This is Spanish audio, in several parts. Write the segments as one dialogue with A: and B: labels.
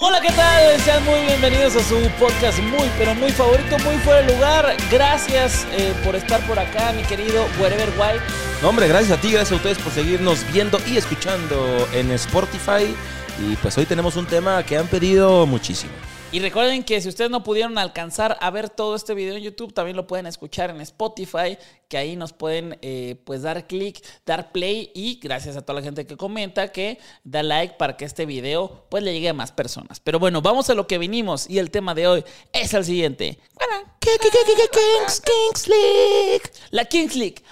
A: Hola, ¿qué tal? Sean muy bienvenidos a su podcast muy, pero muy favorito, muy fuera de lugar. Gracias eh, por estar por acá, mi querido Wherever Wild.
B: No, hombre, gracias a ti, gracias a ustedes por seguirnos viendo y escuchando en Spotify. Y pues hoy tenemos un tema que han pedido muchísimo.
A: Y recuerden que si ustedes no pudieron alcanzar a ver todo este video en YouTube, también lo pueden escuchar en Spotify, que ahí nos pueden eh, pues dar clic, dar play y gracias a toda la gente que comenta, que da like para que este video pues le llegue a más personas. Pero bueno, vamos a lo que vinimos y el tema de hoy es el siguiente. Kings, Kings League. La Kings League.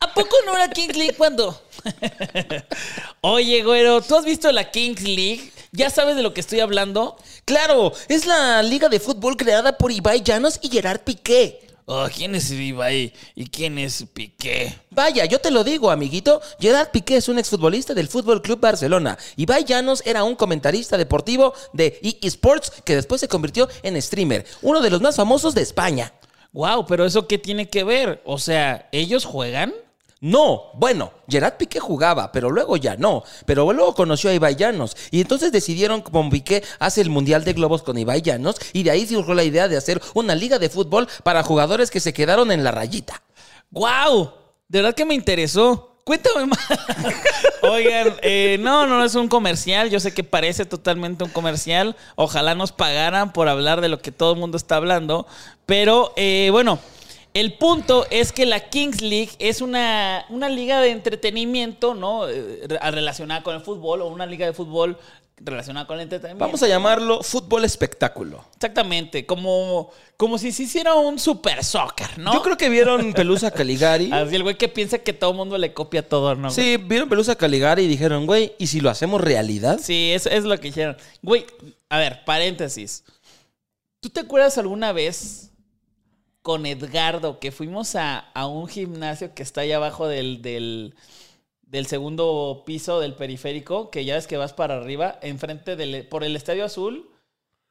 A: ¿A poco no era Kings League cuando? Oye, güero, ¿tú has visto la Kings League? ¿Ya sabes de lo que estoy hablando?
B: Claro, es la liga de fútbol creada por Ibai Llanos y Gerard Piqué.
A: Oh, ¿quién es Ibai y quién es Piqué?
B: Vaya, yo te lo digo, amiguito. Gerard Piqué es un exfutbolista del Fútbol Club Barcelona. Ibai Llanos era un comentarista deportivo de eSports que después se convirtió en streamer, uno de los más famosos de España.
A: Wow, pero eso qué tiene que ver? O sea, ¿ellos juegan?
B: No, bueno, Gerard Piqué jugaba, pero luego ya no. Pero luego conoció a Ibai Llanos. Y entonces decidieron, como Piqué hace el Mundial de Globos con Ibai Llanos, y de ahí surgió la idea de hacer una liga de fútbol para jugadores que se quedaron en la rayita.
A: ¡Wow! De verdad que me interesó. Cuéntame más. Oigan, eh, no, no es un comercial. Yo sé que parece totalmente un comercial. Ojalá nos pagaran por hablar de lo que todo el mundo está hablando. Pero eh, bueno, el punto es que la Kings League es una, una liga de entretenimiento, ¿no? Eh, relacionada con el fútbol o una liga de fútbol relacionada con el entretenimiento.
B: Vamos a llamarlo fútbol espectáculo.
A: Exactamente, como, como si se hiciera un super soccer, ¿no?
B: Yo creo que vieron Pelusa Caligari.
A: Así el güey que piensa que todo el mundo le copia todo, ¿no?
B: Sí, vieron Pelusa Caligari y dijeron, güey, ¿y si lo hacemos realidad?
A: Sí, eso es lo que dijeron. Güey, a ver, paréntesis. ¿Tú te acuerdas alguna vez con Edgardo que fuimos a, a un gimnasio que está allá abajo del, del, del segundo piso del periférico, que ya ves que vas para arriba, enfrente del, por el Estadio Azul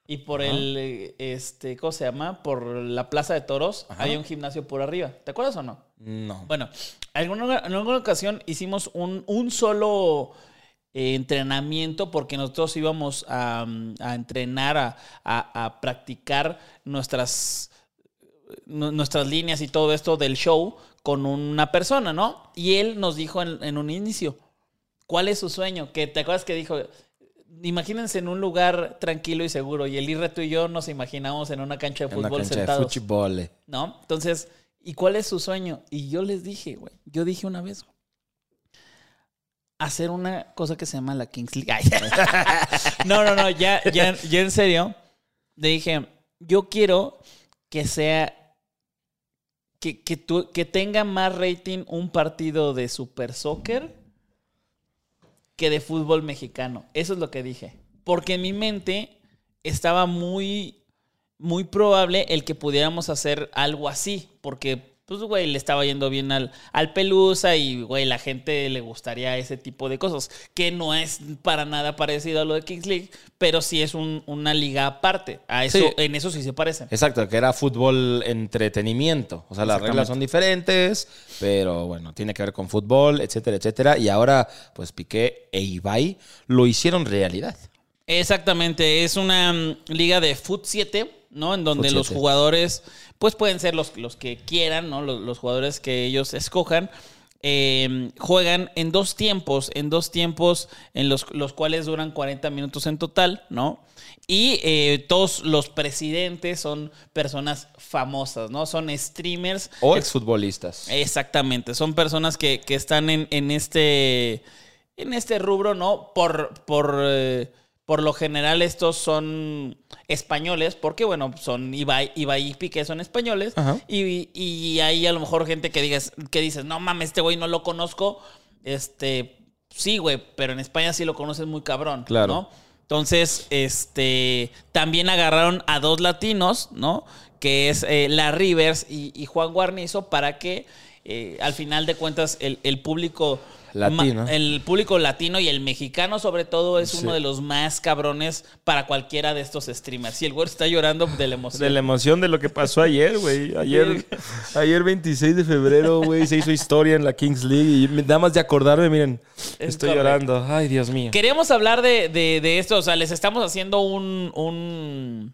A: y por el, este, ¿cómo se llama? Por la Plaza de Toros, hay un gimnasio por arriba. ¿Te acuerdas o no?
B: No.
A: Bueno, alguna, en alguna ocasión hicimos un, un solo eh, entrenamiento porque nosotros íbamos a, a entrenar, a, a- a practicar nuestras, nu- nuestras líneas y todo esto del show con una persona, ¿no? Y él nos dijo en, en un inicio, ¿cuál es su sueño? Que te acuerdas que dijo, imagínense en un lugar tranquilo y seguro. Y el Irre, tú y yo nos imaginamos en una cancha de
B: En una
A: fútbol
B: cancha de
A: sentados.
B: fútbol.
A: ¿No? Entonces, ¿y cuál es su sueño? Y yo les dije, güey, yo dije una vez, hacer una cosa que se llama la Kings League. Ay. no, no, no, ya, ya, ya en serio, le dije, yo quiero que sea, que, que, tu- que tenga más rating un partido de Super Soccer que de fútbol mexicano. Eso es lo que dije. Porque en mi mente estaba muy, muy probable el que pudiéramos hacer algo así. Porque, pues, güey, le estaba yendo bien al, al Pelusa y, güey, la gente le gustaría ese tipo de cosas. Que no es para nada parecido a lo de Kings League, pero sí es un- una liga aparte. A eso,
B: Sí.
A: En eso sí se parecen.
B: Exacto, que era fútbol entretenimiento. O sea, las reglas son diferentes, pero bueno, tiene que ver con fútbol, etcétera, etcétera. Y ahora, pues Piqué e Ibai lo hicieron realidad.
A: Exactamente, es una mm, liga de Foot 7, ¿no? En donde los jugadores, pues pueden ser los, los que quieran, ¿no? Los, los jugadores que ellos escojan. eh, juegan en dos tiempos, en dos tiempos en los, los cuales duran 40 minutos en total, ¿no? Y eh, todos los presidentes son personas famosas, ¿no? Son streamers.
B: O exfutbolistas.
A: Exactamente, son personas que, que están en, en este en este rubro, ¿no? Por, por, eh, por lo general estos son españoles, porque bueno, son Ibai, Ibai y Piqué son españoles, y, y hay a lo mejor gente que digas, que dices, no mames, este güey no lo conozco, este, sí, güey, pero en España sí lo conoces muy cabrón,
B: Claro.
A: ¿no? Entonces, este, también agarraron a dos latinos, ¿no? Que es eh, La Rivers y, y Juan Guarnizo para que eh, al final de cuentas el, el público
B: Latino.
A: el público latino y el mexicano sobre todo es
B: Sí.
A: uno de los más cabrones para cualquiera de estos streamers. Y el güey está llorando de la emoción.
C: De la emoción de lo que pasó ayer, güey. Ayer, ayer 26 de febrero, güey, se hizo historia en la Kings League. Y nada más de acordarme, miren,
A: Es
C: estoy
A: correcto.
C: llorando. Ay, Dios mío.
A: Queríamos hablar de, de- de esto, o sea, les estamos haciendo un, un,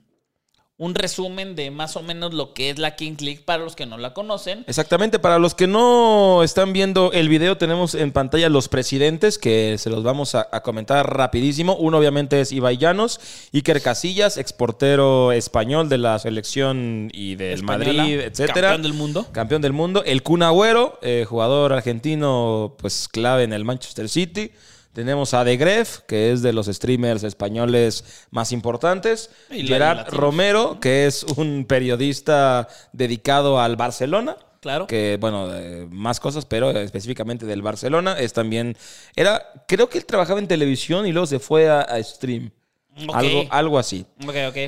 A: un resumen de más o menos lo que es la Kings League para los que no la conocen.
B: Exactamente, para los que no están viendo el video, tenemos en pantalla los presidentes que se los vamos a, a comentar rapidísimo. Uno obviamente es Ibai Llanos, Iker Casillas, exportero español de la selección y del
A: Española,
B: Madrid, etcétera.
A: campeón del mundo.
B: Campeón del mundo. El Kun Agüero, eh, jugador argentino, pues clave en el Manchester City. Tenemos a De Gref, que es de los streamers españoles más importantes.
A: Y
B: Gerard
A: latinos.
B: Romero, que es un periodista dedicado al Barcelona.
A: Claro.
B: Que, bueno, eh, más cosas, pero específicamente del Barcelona. Es también. Era. Creo que él trabajaba en televisión y luego se fue a, a stream. Algo, algo así.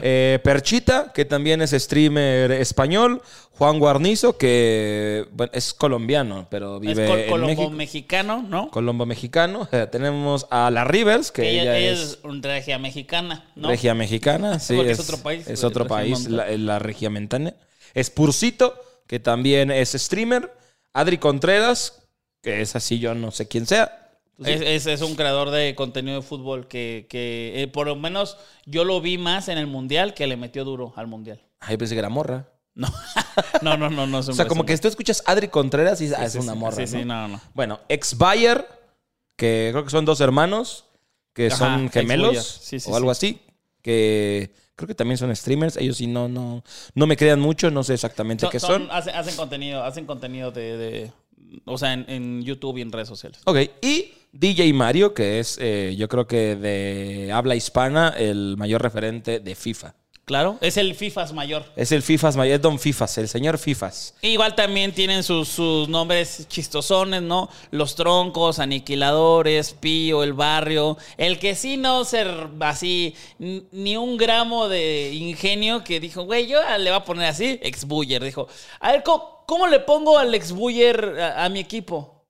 B: Eh, Perchita, que también es streamer español. Juan Guarnizo, que bueno, es colombiano, pero
A: es
B: vive
A: col-
B: en
A: colombo mexicano, ¿no?
B: Colombo mexicano. Eh, tenemos a la Rivers, que
A: ella,
B: ella,
A: ella
B: es,
A: es un regia mexicana, ¿no?
B: regia mexicana. Sí,
A: Porque es otro país,
B: Es otro país, la, la regiomontana. Spursito, que también es streamer. Adri Contreras, que es así, yo no sé quién sea.
A: Es, es- es un creador de contenido de fútbol que, que, eh, por lo menos yo lo vi más en el mundial que le metió duro al mundial.
B: Ay, pensé que era morra.
A: No, no, no, no. no es un-
B: O sea,
A: es
B: como que tú escuchas Adri Contreras y dices, ah,
A: Sí,
B: es
A: sí,
B: una morra.
A: Sí, sí,
B: ¿no?
A: no, no.
B: Bueno, ex Bayer, que creo que son dos hermanos, que
A: Ajá,
B: son gemelos
A: Bayer. Sí, sí,
B: o algo
A: sí.
B: así, que creo que también son streamers. Ellos sí no, no, no me crean mucho, no sé exactamente qué son.
A: hacen, hacen contenido, hacen contenido de, de- o sea, en, en YouTube y en redes sociales.
B: Ok, y DJ Mario, que es eh, yo creo que de habla hispana el mayor referente de FIFA.
A: Claro, es el FIFAs mayor.
B: Es el FIFAs, mayor, es Don FIFAs, el señor FIFAs.
A: Igual también tienen sus, sus nombres chistosones, ¿no? Los troncos, aniquiladores, Pío, el barrio. El que sí no ser así, ni un gramo de ingenio que dijo, güey, yo le voy a poner así, ex Buller. Dijo, a ver, ¿cómo, cómo le pongo al ex Buller a, a mi equipo?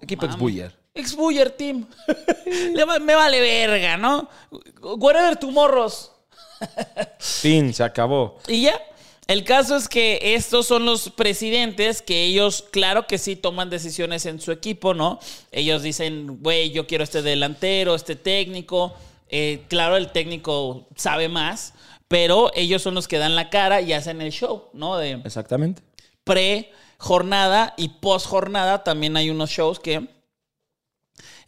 B: Equipo ex Buller.
A: Ex Buller Team. Me vale verga, ¿no? Whatever tomorrows.
B: Fin, se acabó.
A: Y ya. El caso es que estos son los presidentes que ellos, claro que sí toman decisiones en su equipo, ¿no? Ellos dicen, güey, yo quiero este delantero, este técnico. Eh, claro, el técnico sabe más, pero ellos son los que dan la cara y hacen el show, ¿no? De
B: Exactamente.
A: pre jornada y post jornada también hay unos shows que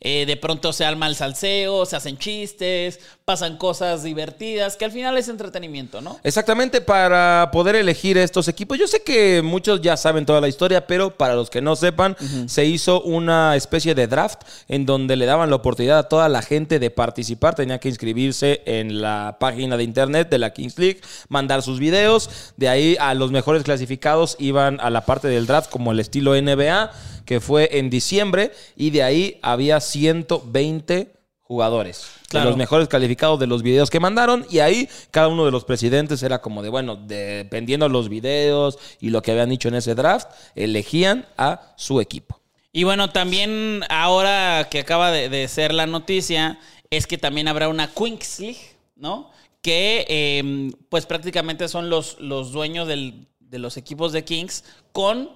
A: eh, de pronto se arma el salseo, se hacen chistes, pasan cosas divertidas, que al final es entretenimiento, ¿no?
B: Exactamente, para poder elegir estos equipos. Yo sé que muchos ya saben toda la historia, pero para los que no sepan, se hizo una especie de draft en donde le daban la oportunidad a toda la gente de participar. Tenía que inscribirse en la página de internet de la Kings League, mandar sus videos. De ahí a los mejores clasificados iban a la parte del draft como el estilo NBA, que fue en diciembre, y de ahí había 120 jugadores.
A: Claro.
B: De los mejores calificados de los videos que mandaron y ahí cada uno de los presidentes era como de, bueno, dependiendo de los videos y lo que habían dicho en ese draft, elegían a su equipo.
A: Y bueno, también ahora que acaba de, de ser la noticia, es que también habrá una Queens League, ¿no? Que eh, pues prácticamente son los, los dueños del- de los equipos de Kings con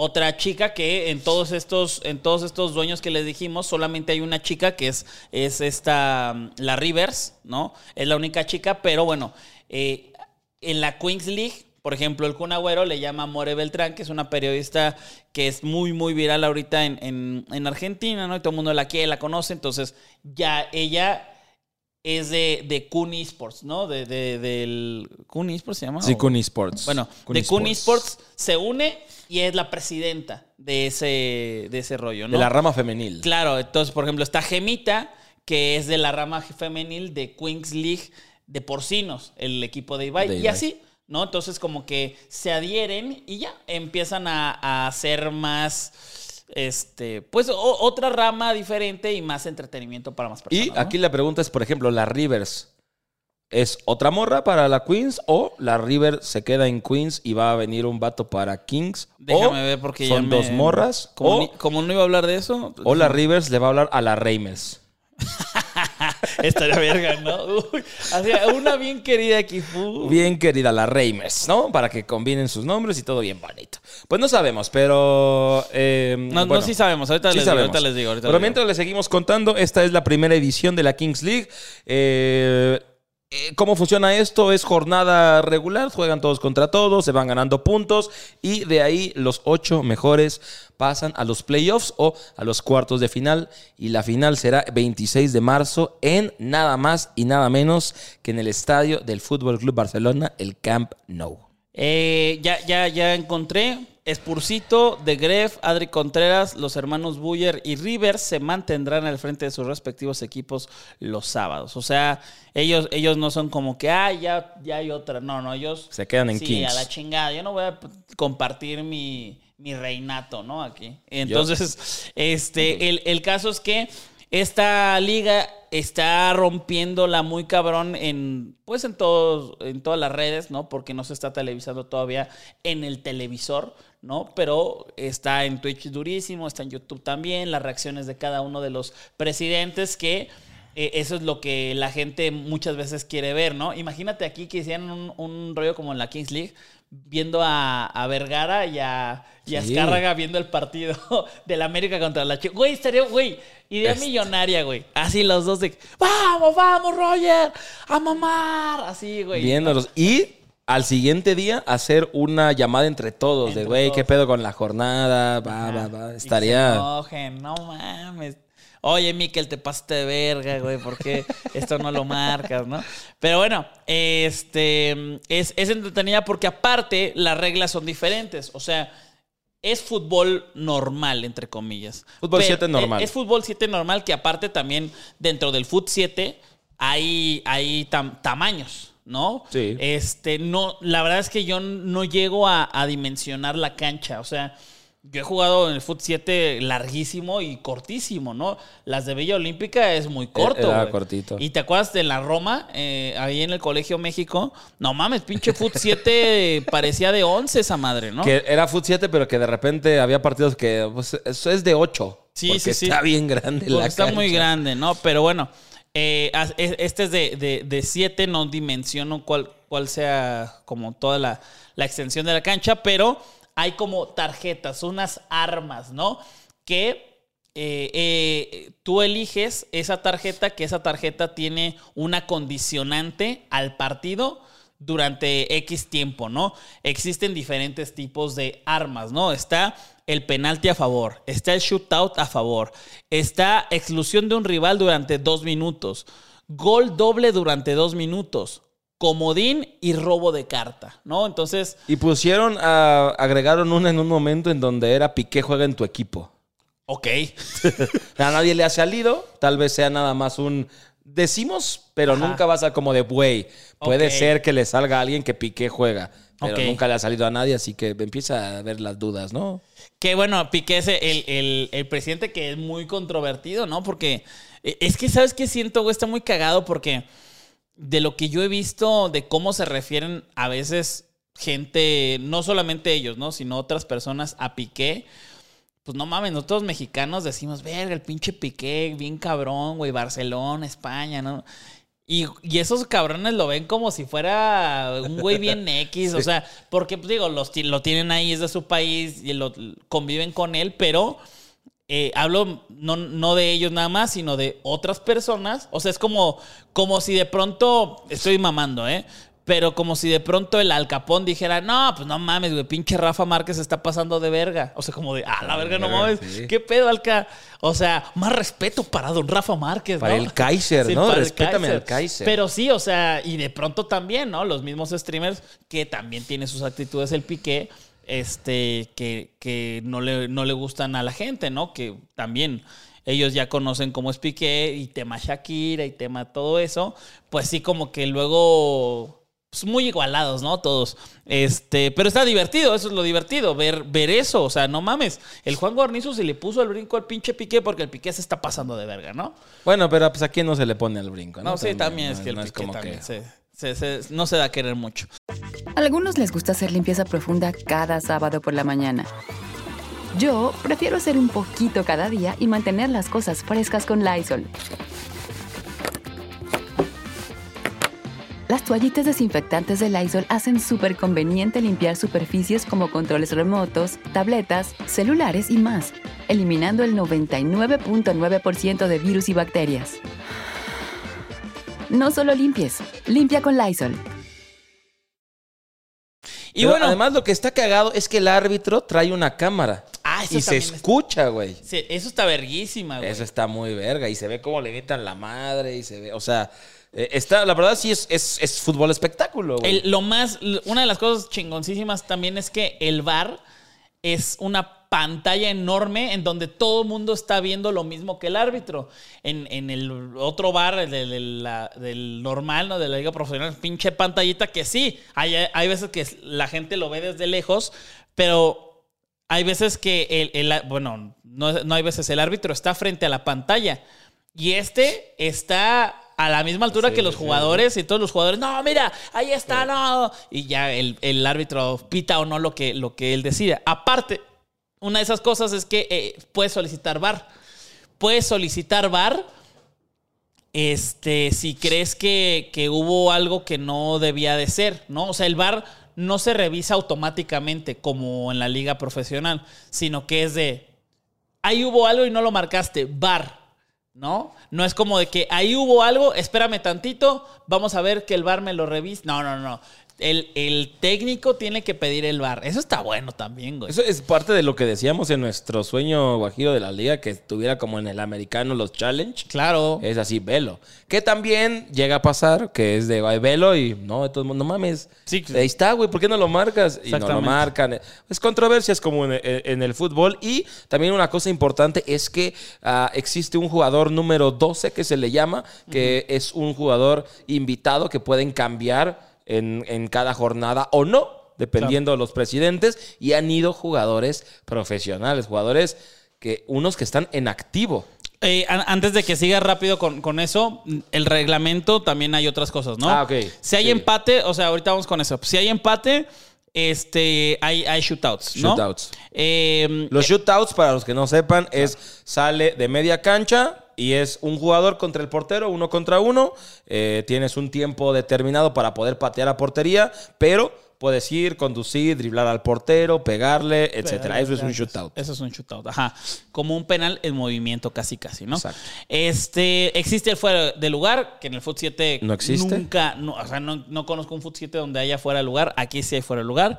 A: otra chica que en todos estos, en todos estos dueños que les dijimos, solamente hay una chica que es, es esta, mm, la Rivers, ¿no? Es la única chica, pero bueno, eh, en la Queens League, por ejemplo, el Kun Agüero le llama More Beltrán, que es una periodista que es muy, muy viral ahorita en, en- en Argentina, ¿no? Y todo el mundo la quiere, la conoce. Entonces, ya ella es de, de Kun Esports, ¿no? De, de- del. ¿Kun Esports se llama?
B: Sí. Kun Esports.
A: Bueno,
B: Kun
A: de Kun
B: Esports.
A: Se une y es la presidenta de ese, de ese rollo, ¿no?
B: De la rama femenil.
A: Claro, entonces, por ejemplo, está Gemita, que es de la rama femenil de Queens League de Porcinos, el equipo de Ibai.
B: De
A: Y
B: Ibai.
A: así, ¿no? Entonces, como que se adhieren y ya empiezan a, a hacer más, este, pues, o- otra rama diferente y más entretenimiento para más personas.
B: Y
A: ¿no?
B: aquí la pregunta es, por ejemplo, la Rivers. ¿Es otra morra para la Queens o la River se queda en Queens y va a venir un vato para Kings?
A: Déjame
B: o
A: ver porque ya
B: son
A: me-
B: dos morras.
A: Como,
B: o,
A: ni- como no iba a hablar de eso,
B: o la Rivers le va a hablar a la Reimers.
A: estaría verga, ¿no? Uy, una bien querida aquí.
B: Bien querida la Reimers, ¿no? Para que combinen sus nombres y todo bien bonito. Pues no sabemos, pero... eh,
A: No, no, sí sabemos. Ahorita,
B: sí
A: les, digo,
B: sabemos.
A: ahorita les digo. ahorita
B: Pero
A: les digo.
B: mientras le seguimos contando, esta es la primera edición de la Kings League. Eh, ¿Cómo funciona esto? Es jornada regular, juegan todos contra todos, se van ganando puntos y de ahí los ocho mejores pasan a los playoffs o a los cuartos de final y la final será 26 de marzo en nada más y nada menos que en el estadio del Fútbol Club Barcelona, el Camp Nou.
A: Eh, ya, ya, ya encontré. Spursito, De Gref, Adri Contreras, los hermanos Buller y Rivers se mantendrán al frente de sus respectivos equipos los sábados. O sea, ellos, ellos no son como que, ah, ya, ya hay otra. No, no, ellos
B: Se quedan en
A: sí,
B: Kings.
A: a la chingada. Yo no voy a compartir mi, mi reinato, ¿no? Aquí. Entonces, este, el, el caso es que esta liga está rompiéndola muy cabrón en, pues en todos, en todas las redes, ¿no? Porque no se está televisando todavía en el televisor, ¿no? Pero está en Twitch durísimo, está en YouTube también, las reacciones de cada uno de los presidentes que eh, eso es lo que la gente muchas veces quiere ver, ¿no? Imagínate aquí que hicieran un, un rollo como en la Kings League, viendo a, a Vergara y a, y a
B: Sí.
A: Azcárraga viendo el partido del América contra la Chivas. Güey, estaría, güey, idea
B: Este.
A: millonaria, güey. Así los dos de, vamos, vamos, Roger, a mamar. Así, güey.
B: Viéndolos. Y al siguiente día hacer una llamada entre todos de, güey, ¿qué pedo con la jornada? Va, va, va.
A: Y que se
B: Estaría...
A: enojen, no mames. Oye, Miquel, te pasaste de verga, güey, ¿por qué esto no lo marcas, no? Pero bueno, este es, es entretenida porque aparte las reglas son diferentes. O sea, es fútbol normal, entre comillas.
B: Fútbol
A: Pero
B: 7 normal.
A: Es, es fútbol 7 normal que aparte también dentro del fut 7 hay, hay tam- tamaños, ¿no?
B: Sí.
A: Este, no, la verdad es que yo no llego a, a dimensionar la cancha. O sea, yo he jugado en el Foot 7 larguísimo y cortísimo, ¿no? Las de Villa Olímpica es muy corto.
B: Era cortito.
A: Y te acuerdas de la Roma, eh, ahí en el Colegio México. No mames, pinche Foot 7 parecía de 11 esa madre, ¿no?
B: Que era Foot 7, pero que de repente había partidos que pues, eso es de 8.
A: Sí, sí, sí.
B: Está bien grande
A: Pues
B: la
A: está muy grande, ¿no? Pero bueno, eh, este es de, de, de siete, no dimensiono cuál, cuál sea como toda la, la extensión de la cancha, pero hay como tarjetas, unas armas, ¿no? Que eh, eh, tú eliges esa tarjeta, que esa tarjeta tiene una condicionante al partido durante X tiempo, ¿no? Existen diferentes tipos de armas, ¿no? Está el penalti a favor, está el shootout a favor, está exclusión de un rival durante dos minutos, gol doble durante dos minutos, comodín y robo de carta, ¿no? Entonces,
B: Y pusieron, a, agregaron una en un momento en donde era Piqué juega en tu equipo.
A: ok.
B: A nadie le ha salido, tal vez sea nada más un decimos, pero
A: Ajá.
B: nunca vas a como de güey. Puede ser que le salga a alguien que Piqué juega, pero nunca le ha salido a nadie, así que empieza a ver las dudas, ¿no?
A: Que bueno, Piqué es el, el- el presidente que es muy controvertido, ¿no? Porque eh, es que, ¿sabes qué siento, güey? Está muy cagado porque de lo que yo he visto, de cómo se refieren a veces gente, no solamente ellos, ¿no? Sino otras personas a Piqué. Pues no mames, nosotros mexicanos decimos, verga, el pinche Piqué, bien cabrón, güey, Barcelona, España, ¿no? Y, y esos cabrones lo ven como si fuera un güey bien X, o sea, porque pues, digo, los, lo tienen ahí, es de su país y lo conviven con él, pero eh, hablo no, no de ellos nada más, sino de otras personas. O sea, es como, como si de pronto, estoy mamando, ¿eh? Pero como si de pronto el alcapón dijera, no, pues no mames, güey, pinche Rafa Márquez está pasando de verga. O sea, como de, ah, la verga, no mames.
B: sí.
A: ¿Qué pedo, Alca? O sea, más respeto para don Rafa Márquez,
B: Para
A: ¿no?
B: el Kaiser, ¿no?
A: para el
B: Respétame al Kaiser.
A: Pero sí, o sea, y de pronto también, ¿no? Los mismos streamers que también tienen sus actitudes el piqué, este, que, que no, le, no le gustan a la gente, ¿no? Que también ellos ya conocen cómo es Piqué y tema Shakira y tema todo eso, pues sí como que luego pues muy igualados, ¿no? Todos. Este, pero está divertido, eso es lo divertido, ver, ver eso, o sea, no mames. El Juan Guarnizo se le puso el brinco al pinche Piqué porque el Piqué se está pasando de verga, ¿no?
B: Bueno, pero pues aquí no se le pone el brinco, ¿no?
A: No, sí, también es
B: no-
A: que el
B: no
A: Piqué
B: como
A: también
B: que-
A: se, se- se- no se da a querer mucho.
D: A algunos les gusta hacer limpieza profunda cada sábado por la mañana. Yo prefiero hacer un poquito cada día y mantener las cosas frescas con Lysol. Las toallitas desinfectantes de Lysol hacen súper conveniente limpiar superficies como controles remotos, tabletas, celulares y más, eliminando el 99.9% de virus y bacterias. No solo limpies, limpia con Lysol.
A: Y
B: Pero
A: bueno,
B: además lo que está cagado es que el árbitro trae una cámara.
A: Ah, eso
B: y se escucha, güey.
A: sí, eso está verguísima, güey.
B: Eso está muy verga. Y se ve cómo le gritan la madre. Y se ve, o sea, está, la verdad sí es, es, es fútbol espectáculo,
A: lo más, una de las cosas chingoncísimas también es que el bar es una pantalla enorme en donde todo el mundo está viendo lo mismo que el árbitro. En, en el otro bar, el del, normal, ¿no? De la liga profesional, pinche pantallita que sí, hay, hay veces que la gente lo ve desde lejos, pero hay veces que el- bueno, no, no hay veces, el árbitro está frente a la pantalla y este está a la misma altura
B: Sí,
A: que los
B: sí,
A: jugadores y todos los jugadores, no, mira, ahí está, no. Y ya el, el árbitro pita o no lo que, lo que él decide. Aparte, una de esas cosas es que eh, puedes solicitar VAR. Puedes solicitar VAR este, si crees que, que hubo algo que no debía de ser, ¿no? O sea, el VAR no se revisa automáticamente como en la liga profesional, sino que es de, ahí hubo algo y no lo marcaste, VAR, ¿no? No es como de que ahí hubo algo, espérame tantito, vamos a ver que el VAR me lo revise. No, no, no. El, el técnico tiene que pedir el VAR. Eso está bueno también, güey.
B: Eso es parte de lo que decíamos en nuestro sueño guajiro de la liga, que estuviera como en el americano los challenge.
A: Claro.
B: Es así, velo. Que también llega a pasar que es de ay, velo y no, de todo el mundo, no mames.
A: Sí.
B: Ahí está, güey, ¿por qué no lo marcas? Y no lo marcan. Es controversias como en, en- en el fútbol. Y también una cosa importante es que ah, existe un jugador número 12 que se le llama, que es un jugador invitado que pueden cambiar en, en cada jornada o no, dependiendo de los presidentes. Y han ido jugadores profesionales, jugadores que unos que están en activo.
A: Eh, an- antes de que siga rápido con, con eso, el reglamento también hay otras cosas, ¿no?
B: Ah, ok.
A: Si hay
B: Sí.
A: empate, o sea, ahorita vamos con eso. Si hay empate, este, hay, hay shootouts, ¿no?
B: Shootouts.
A: Eh,
B: Los shootouts, para los que no sepan, es sale de media cancha y es un jugador contra el portero, uno contra uno. Eh, tienes un tiempo determinado para poder patear a portería, pero puedes ir, conducir, driblar al portero, pegarle, etcétera. Eso es un shootout.
A: Eso es un shootout, ajá. Como un penal en movimiento casi casi, ¿no?
B: Exacto.
A: Este, existe el fuera de lugar, que en el Foot 7
B: ¿No existe?
A: nunca, no, o sea, no, no conozco un Foot 7 donde haya fuera de lugar, aquí sí hay fuera de lugar.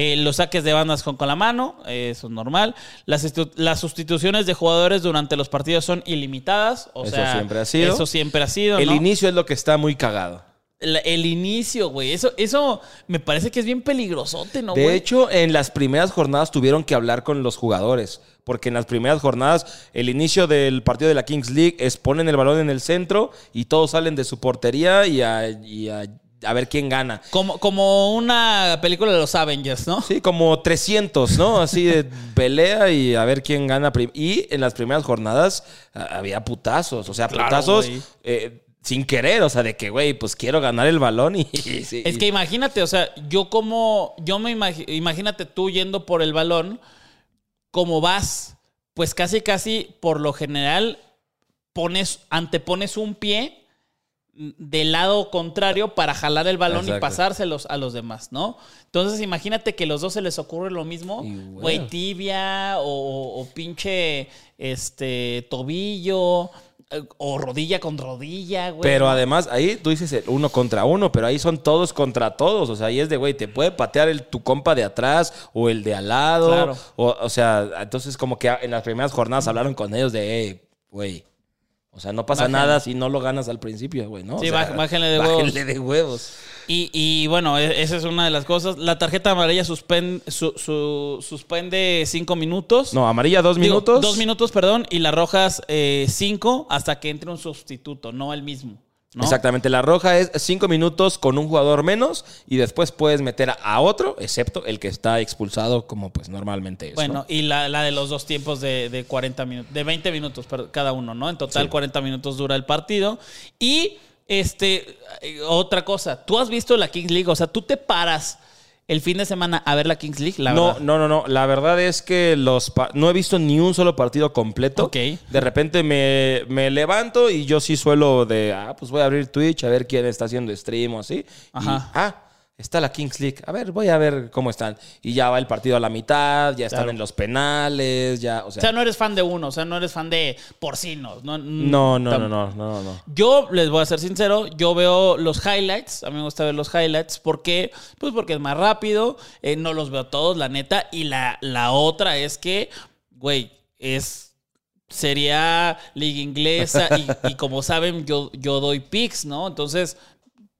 A: Eh, los saques de bandas con, con la mano, eh, eso es normal. Las, las sustituciones de jugadores durante los partidos son ilimitadas. O
B: Eso
A: sea,
B: siempre ha sido.
A: Eso siempre ha sido.
B: El
A: ¿no?
B: inicio es lo que está muy cagado.
A: La- el inicio, güey. Eso, eso me parece que es bien peligrosote, ¿no,
B: De
A: güey?
B: hecho, en las primeras jornadas tuvieron que hablar con los jugadores. Porque en las primeras jornadas, el inicio del partido de la Kings League es ponen el balón en el centro y todos salen de su portería y a, y a- a ver quién gana.
A: Como, como una película de los Avengers, ¿no?
B: Sí, como 300, ¿no? Así de pelea y a ver quién gana. Y en las primeras jornadas había putazos. O sea,
A: Claro,
B: putazos eh, sin querer. O sea, de que, güey, pues quiero ganar el balón y... sí,
A: Es que imagínate, o sea, yo como, yo me imagínate tú yendo por el balón, como vas, pues casi, casi, por lo general, pones, antepones un pie del lado contrario para jalar el balón y pasárselos a los demás, ¿no? Entonces imagínate que los dos se les ocurre lo mismo,
B: güey.
A: tibia o, o pinche este tobillo eh, o rodilla con rodilla, güey.
B: Pero además, ahí tú dices el uno contra uno, pero ahí son todos contra todos. O sea, ahí es de, güey, te puede patear el, tu compa de atrás o el de al lado.
A: Claro.
B: O, o sea, entonces como que en las primeras jornadas hablaron con ellos de, hey, güey. O sea, no pasa nada si no lo ganas al principio, güey, ¿no? O
A: Sí,
B: sea,
A: baj- bájenle de huevos.
B: bájenle de huevos.
A: Y, y, bueno, e- esa es una de las cosas. La tarjeta amarilla suspen- su- su- suspende cinco minutos.
B: No, amarilla dos
A: Digo,
B: minutos.
A: Dos minutos, perdón. Y las rojas eh, cinco hasta que entre un sustituto, no el mismo. ¿No?
B: Exactamente, la roja es cinco minutos con un jugador menos y después puedes meter a- otro, excepto el que está expulsado como pues normalmente es.
A: Bueno,
B: ¿no?
A: y la, la de los dos tiempos de, de 40 minutos, de 20 minutos cada uno, ¿no? En total
B: Sí.
A: 40 minutos dura el partido. Y este, eh, otra cosa, tú has visto la Kings League, o sea, tú te paras el fin de semana a ver la Kings League, la
B: no,
A: verdad.
B: no, no, no. La verdad es que los pa- no he visto ni un solo partido completo.
A: Ok.
B: De repente me, me levanto y yo sí suelo de, ah, pues voy a abrir Twitch a ver quién está haciendo stream o así. Y,
A: Ajá.
B: ah, está la Kings League. A ver, voy a ver cómo están. Y ya va el partido a la mitad, ya están
A: Claro.
B: en los penales, ya, o
A: O
B: sea.
A: no eres fan de uno, o sea, no eres fan de porcinos. No,
B: no, no,
A: tam-
B: no, no, no, no.
A: Yo les voy a ser sincero, yo veo los highlights, a mí me gusta ver los highlights, ¿por qué? Pues porque es más rápido, eh, no los veo todos, la neta, y la, la otra es que, güey, es sería liga inglesa y, y como saben yo, yo doy picks, ¿no? Entonces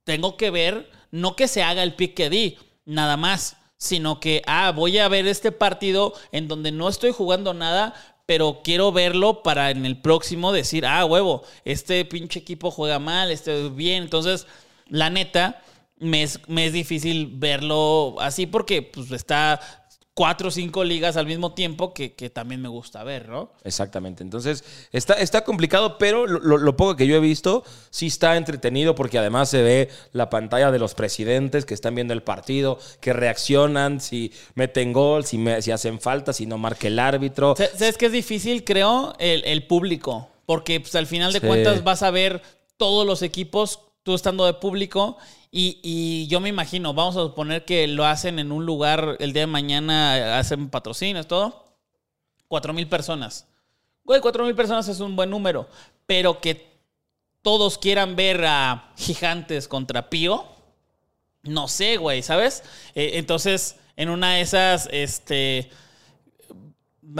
A: tengo que ver, no que se haga el pick que di, nada más, sino que, ah, voy a ver este partido en donde no estoy jugando nada, pero quiero verlo para en el próximo decir, ah, huevo, este pinche equipo juega mal, este bien. Entonces, la neta, me es, me es difícil verlo así porque pues está cuatro o cinco ligas al mismo tiempo que, que también me gusta ver, ¿no?
B: Exactamente. Entonces, está, está complicado, pero lo, lo- poco que yo he visto sí está entretenido porque además se ve la pantalla de los presidentes que están viendo el partido, que reaccionan, si meten gol, si, me- si hacen falta, si no marca el árbitro.
A: Sa- ¿Sabes qué es difícil? Creo el, el público. Porque pues, al final de
B: Sí.
A: cuentas vas a ver todos los equipos, tú estando de público. Y, yo me imagino, vamos a suponer que lo hacen en un lugar el día de mañana, hacen patrocinios, todo. Cuatro mil personas. Güey, cuatro mil personas es un buen número. Pero que todos quieran ver a Gigantes contra Pío. No sé, güey, ¿sabes? Eh, entonces, en una de esas, este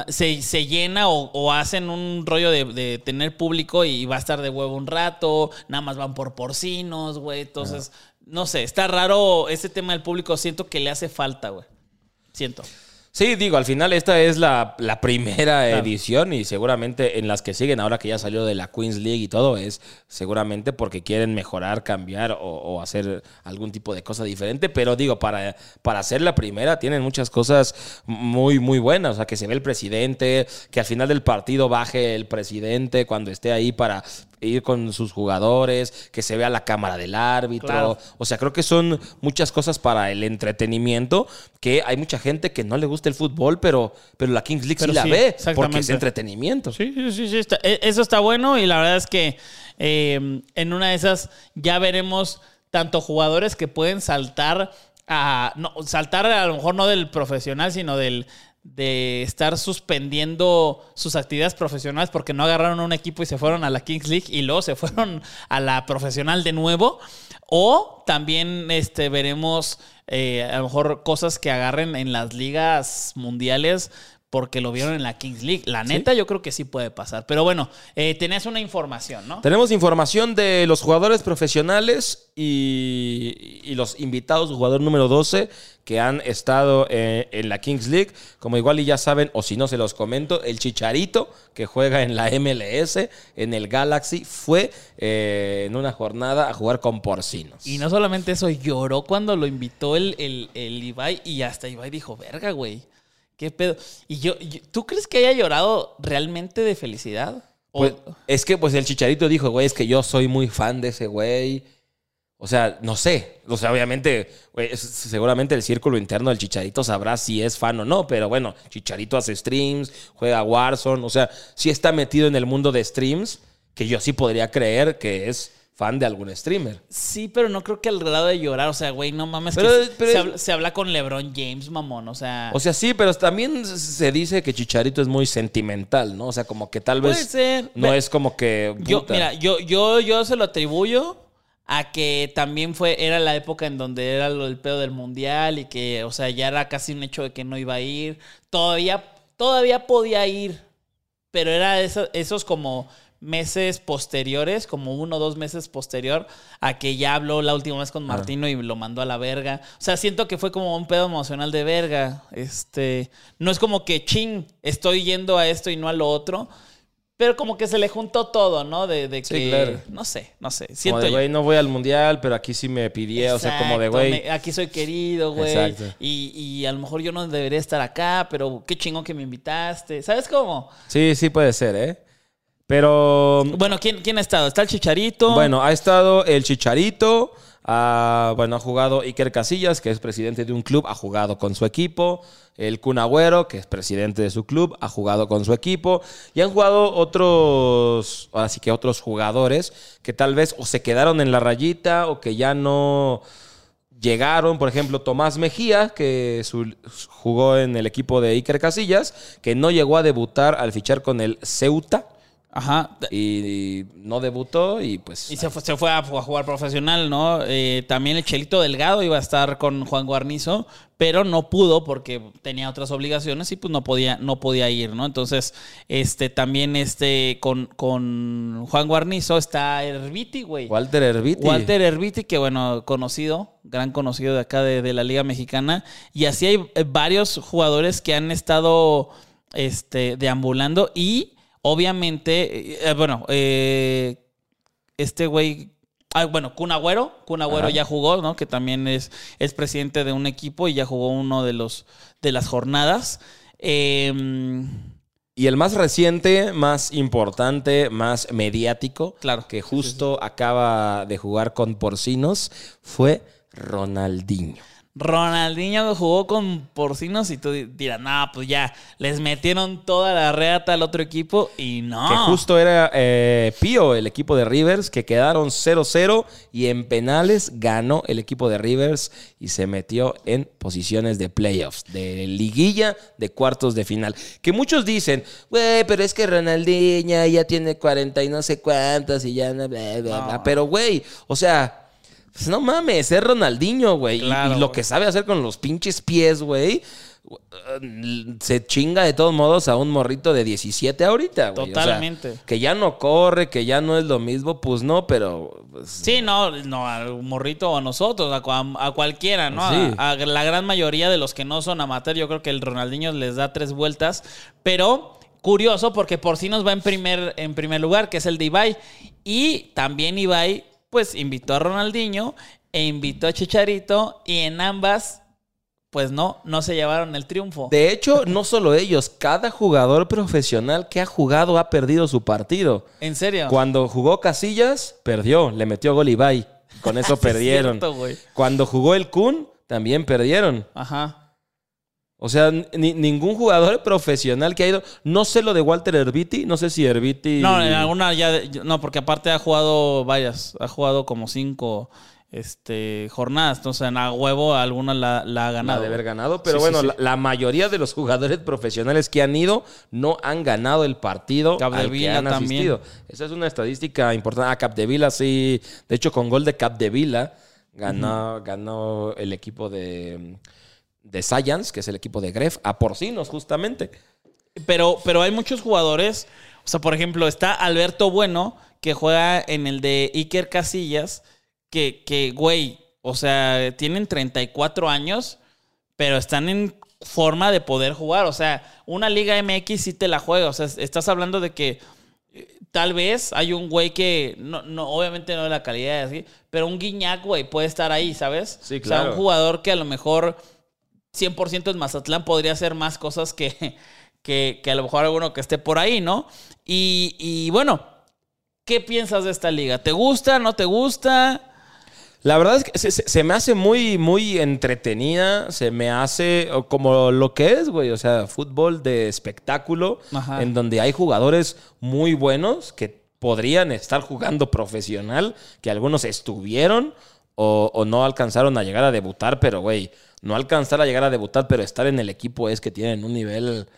A: se, se llena o, hacen un rollo de, de tener público y va a estar de huevo un rato, nada más van por porcinos, güey. Entonces, no sé, está raro ese tema del público. Siento que le hace falta, güey. Siento.
B: Sí, digo, al final esta es la, la primera
A: Claro.
B: edición y seguramente en las que siguen, ahora que ya salió de la Queens League y todo, es seguramente porque quieren mejorar, cambiar o, o hacer algún tipo de cosa diferente. Pero digo, para, para hacer la primera tienen muchas cosas muy, muy buenas. O sea, que se ve el presidente, que al final del partido baje el presidente cuando esté ahí para ir con sus jugadores, que se vea la cámara del árbitro.
A: Claro.
B: O sea, creo que son muchas cosas para el entretenimiento, que hay mucha gente que no le gusta el fútbol, pero, pero la Kings League
A: Pero
B: sí la
A: sí,
B: ve, porque es entretenimiento.
A: Sí, sí, sí, sí, está- e- eso está bueno y la verdad es que eh, en una de esas ya veremos tanto jugadores que pueden saltar a no saltar a lo mejor no del profesional sino del de estar suspendiendo sus actividades profesionales porque no agarraron un equipo y se fueron a la Kings League y luego se fueron a la profesional de nuevo. O también este veremos eh, a lo mejor cosas que agarren en las ligas mundiales porque lo vieron en la Kings League. La neta, yo creo que sí puede pasar. Pero bueno, eh, tenías una información, ¿no?
B: Tenemos información de los jugadores profesionales y, y los invitados, jugador número 12, que han estado eh, en la Kings League. Como igual y ya saben, o si no se los comento, el Chicharito, que juega en la MLS, en el Galaxy, fue eh, en una jornada a jugar con porcinos.
A: Y no solamente eso, lloró cuando lo invitó el, el, el Ibai y hasta Ibai dijo, verga, güey. ¿Qué pedo? Y yo, ¿tú crees que haya llorado realmente de felicidad?
B: Pues, es que pues el Chicharito dijo, güey, es que yo soy muy fan de ese güey. O sea, no sé. O sea, obviamente, güey, seguramente el círculo interno del Chicharito sabrá si es fan o no. Pero bueno, Chicharito hace streams, juega Warzone. O sea, sí está metido en el mundo de streams, que yo sí podría creer que es fan de algún streamer.
A: Sí, pero no creo que al grado de llorar. O sea, güey, no mames.
B: Pero-
A: que se-
B: pero
A: se,
B: es-
A: habla, se habla con LeBron James, mamón. O sea,
B: O sea, sí, pero también se dice que Chicharito es muy sentimental, ¿no? O sea, como que tal
A: puede
B: vez
A: ser.
B: no es como que...
A: Yo, mira, yo, yo, yo se lo atribuyo a que también fue, era la época en donde era lo del pedo del mundial y que, o sea, ya era casi un hecho de que no iba a ir. Todavía, todavía podía ir, pero era eso- esos como meses posteriores, como uno o dos meses posterior a que ya habló la última vez con Martino y lo mandó a la verga. O sea, siento que fue como un pedo emocional de verga. Este, no es como que ching, estoy yendo a esto y no a lo otro. Pero como que se le juntó todo, ¿no? De, de
B: Sí,
A: que.
B: claro.
A: No sé, no sé.
B: Como
A: Siento
B: de,
A: yo.
B: güey, no voy al mundial, pero aquí sí me pidió. O sea, como de,
A: Exacto,
B: güey...
A: aquí soy querido, güey.
B: Exacto.
A: Y, y a lo mejor yo no debería estar acá, pero qué chingón que me invitaste. ¿Sabes cómo?
B: Sí, sí puede ser, ¿eh? Pero...
A: Bueno, ¿quién, quién ha estado? Está el Chicharito.
B: Bueno, ha estado el Chicharito, ha, bueno, ha jugado Iker Casillas, que es presidente de un club, ha jugado con su equipo. El Kun Agüero, que es presidente de su club, ha jugado con su equipo. Y han jugado otros, ahora sí que otros jugadores que tal vez o se quedaron en la rayita o que ya no llegaron. Por ejemplo, Tomás Mejía, que su- jugó en el equipo de Iker Casillas, que no llegó a debutar al fichar con el Ceuta.
A: Ajá.
B: Y, no debutó y pues...
A: Y se fue, se fue a, a jugar profesional, ¿no? Eh, también el Chelito Delgado iba a estar con Juan Guarnizo, pero no pudo porque tenía otras obligaciones y pues no podía, no podía ir, ¿no? Entonces, este, también este, con, con Juan Guarnizo está Herbiti, güey.
B: Walter Herbiti.
A: Walter Herbiti, que bueno, conocido, gran conocido de acá de, de la Liga Mexicana. Y así hay eh, varios jugadores que han estado este, deambulando y obviamente, eh, eh, bueno, eh, este güey, ah, bueno, Kun Agüero, Kun Agüero
B: Ajá.
A: ya jugó, ¿no? Que también es, es presidente de un equipo y ya jugó uno de los de las jornadas. Eh,
B: Y el más reciente, más importante, más mediático,
A: Claro.
B: que justo acaba de jugar con Porcinos, fue Ronaldinho.
A: Ronaldinho jugó con porcinos y tú di- dirás, no, pues ya, les metieron toda la reata al otro equipo y no.
B: Que justo era eh, Pío, el equipo de Rivers, que quedaron 0-0 y en penales ganó el equipo de Rivers y se metió en posiciones de playoffs, de liguilla, de cuartos de final. Que muchos dicen, güey, pero es que Ronaldinho ya tiene 40 y no sé cuántas y ya... no, bla, bla, bla".
A: No.
B: Pero, güey, o sea... Pues no mames, es Ronaldinho, güey. Y-
A: Claro,
B: y, lo que sabe hacer con los pinches pies, güey, se chinga de todos modos a un morrito de 17 ahorita, güey. O sea,
A: Totalmente.
B: que ya no corre, que ya no es lo mismo, pues no, pero... pues,
A: Sí, no, no, al morrito o a nosotros, a, a cualquiera, ¿no?
B: Sí.
A: A, a la gran mayoría de los que no son amateur, yo creo que el Ronaldinho les da tres vueltas, pero curioso porque por sí nos va en primer, en primer lugar, que es el de Ibai, y también Ibai, pues invitó a Ronaldinho e invitó a Chicharito, y en ambas, pues no, no se llevaron el triunfo.
B: De hecho, no solo ellos, cada jugador profesional que ha jugado ha perdido su partido.
A: ¿En serio?
B: Cuando jugó Casillas, perdió, le metió gol Ibai. Con eso
A: es
B: perdieron.
A: cierto.
B: Cuando jugó el Kun, también perdieron.
A: Ajá.
B: O sea, ni- ningún jugador profesional que ha ido. No sé lo de Walter Herbiti, no sé si Herbiti.
A: No, en alguna ya. de- No, porque aparte ha jugado varias. Ha jugado como cinco este, jornadas. Entonces, en a huevo alguna la, la ha
B: la
A: ganado.
B: de haber ganado, pero
A: Sí,
B: bueno,
A: sí.
B: La, la mayoría de los jugadores profesionales que han ido no han ganado el partido al que
A: Capdevila
B: han
A: también.
B: asistido. Esa es una estadística importante. Ah, Capdevila sí, de hecho con gol de Capdevila ganó, ganó el equipo de, de Science, que es el equipo de Gref, a Porcinos justamente.
A: Pero, pero hay muchos jugadores. O sea, por ejemplo, está Alberto Bueno, que juega en el de Iker Casillas. Que, que, güey, o sea, tienen 34 años, pero están en forma de poder jugar. O sea, una Liga MX sí te la juega. O sea, estás hablando de que eh, tal vez hay un güey que, no, no, obviamente no de la calidad así, pero un Guiñac, güey, puede estar ahí, ¿sabes?
B: Sí,
A: O sea,
B: claro.
A: un jugador que a lo mejor 100% en Mazatlán podría hacer más cosas que, que, que a lo mejor alguno que esté por ahí, ¿no? Y, y bueno, ¿qué piensas de esta liga? ¿Te gusta? ¿No te gusta?
B: La verdad es que se, me hace muy, muy entretenida. Se me hace como lo que es, güey. O sea, fútbol de espectáculo.
A: Ajá.
B: En donde hay jugadores muy buenos que podrían estar jugando profesional, que algunos estuvieron o, o no alcanzaron a llegar a debutar, pero güey, no alcanzar a llegar a debutar, pero estar en el equipo es que tienen un nivel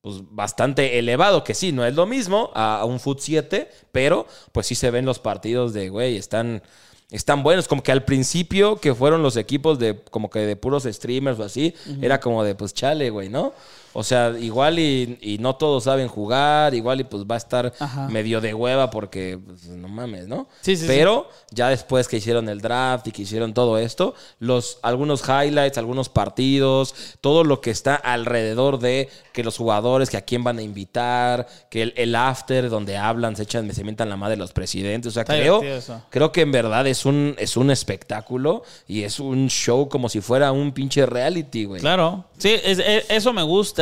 B: pues, bastante elevado, que sí, no es lo mismo a, a un Foot 7, pero pues sí se ven los partidos de, güey, están, están buenos. Como que al principio, que fueron los equipos de como que de puros streamers o así, era como de, pues chale, güey, ¿no? O sea, igual y, y no todos saben jugar, igual y pues va a estar
A: Ajá.
B: medio de hueva porque, pues, no mames, ¿no?
A: Sí, sí, sí.
B: Pero ya después que hicieron el draft y que hicieron todo esto, los, algunos highlights, algunos partidos, todo lo que está alrededor de que los jugadores, que a quién van a invitar, que el, el after donde hablan, se echan, se mientan la madre los presidentes. O sea,
A: Está
B: creo, creo que en verdad es un, es un espectáculo y es un show como si fuera un pinche reality, güey.
A: Claro. Sí, es- es- eso me gusta.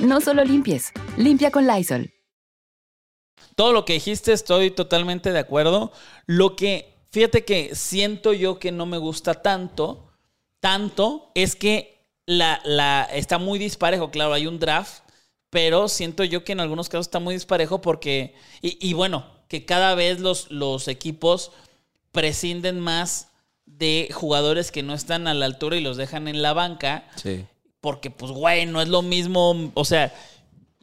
D: No solo limpies, limpia con Lysol.
A: Todo lo que dijiste estoy totalmente de acuerdo. Lo que, fíjate que siento yo que no me gusta tanto, tanto, es que la, la, está muy disparejo. Claro, hay un draft, pero siento yo que en algunos casos está muy disparejo porque, y, y bueno, que cada vez los, los equipos prescinden más de jugadores que no están a la altura y los dejan en la banca.
B: Sí.
A: Porque, pues, güey, no es lo mismo. O sea,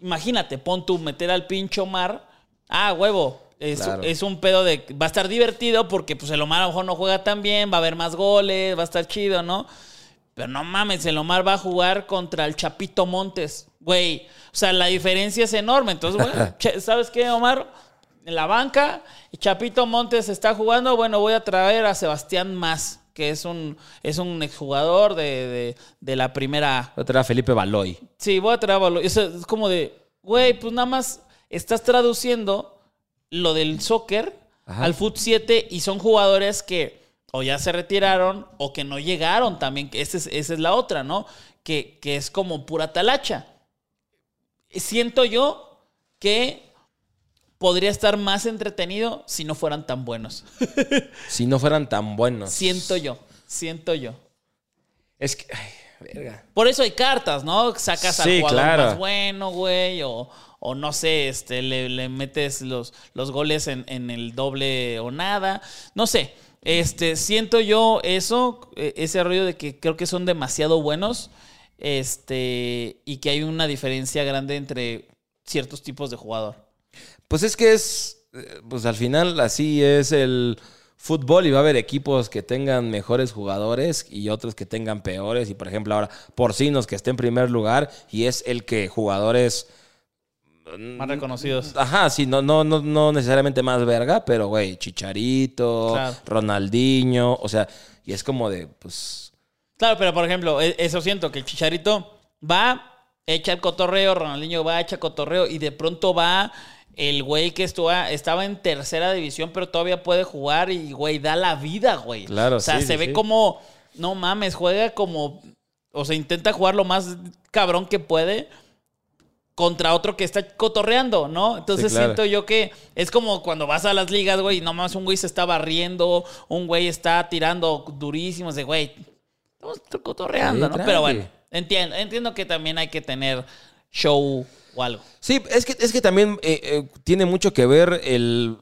A: imagínate, pon tú meter al pinche Omar. Ah, huevo. Es,
B: Claro.
A: es un pedo de. Va a estar divertido porque, pues, el Omar a lo mejor no juega tan bien, va a haber más goles, va a estar chido, ¿no? Pero no mames, el Omar va a jugar contra el Chapito Montes. Güey, o sea, la diferencia es enorme. Entonces, bueno, ¿sabes qué, Omar? En la banca, Chapito Montes está jugando. Bueno, voy a traer a Sebastián Más, que es un, es un exjugador de, de, de la primera A.
B: Otra era Felipe Baloy.
A: Sí, voy a traer a Balo- Es, es como de, güey, pues nada más estás traduciendo lo del soccer
B: Ajá.
A: al Foot 7 y son jugadores que o ya se retiraron o que no llegaron también. Esa es, esa es la otra, ¿no? Que, que es como pura talacha. Siento yo que podría estar más entretenido si no fueran tan buenos.
B: Si no fueran tan buenos.
A: Siento yo, siento yo.
B: Es que. Ay, verga.
A: Por eso hay cartas, ¿no? Sacas al
B: Sí,
A: jugador
B: claro.
A: más bueno, güey, o, o no sé, este, le, le metes los, los goles en, en el doble o nada. No sé. Este, siento yo eso, eh, ese rollo de que creo que son demasiado buenos. Este, y que hay una diferencia grande entre ciertos tipos de jugador.
B: Pues es que es. eh, Pues al final así es el fútbol y va a haber equipos que tengan mejores jugadores y otros que tengan peores. Y por ejemplo, ahora Porcinos que esté en primer lugar y es el que jugadores.
A: Más reconocidos.
B: Ajá, sí, no, no, no, no necesariamente más verga, pero güey, Chicharito,
A: Claro.
B: Ronaldinho, o sea, y es como de, pues.
A: Claro, pero por ejemplo, e- eso siento que el Chicharito va, echa el cotorreo, Ronaldinho va, echa cotorreo y de pronto va el güey que estuvo, estaba en tercera división, pero todavía puede jugar y, güey, da la vida, güey.
B: Claro,
A: O sea,
B: sí,
A: se
B: sí,
A: ve
B: sí.
A: como, no mames, juega como, o sea, intenta jugar lo más cabrón que puede contra otro que está cotorreando, ¿no? Entonces
B: Sí, claro.
A: siento yo que es como cuando vas a las ligas, güey, y nomás un güey se está barriendo, un güey está tirando durísimo, de, güey, estamos cotorreando,
B: Sí,
A: ¿no?
B: tranqui.
A: Pero bueno, entiendo, entiendo que también hay que tener show
B: Sí, es que, es que también eh, eh, tiene mucho que ver el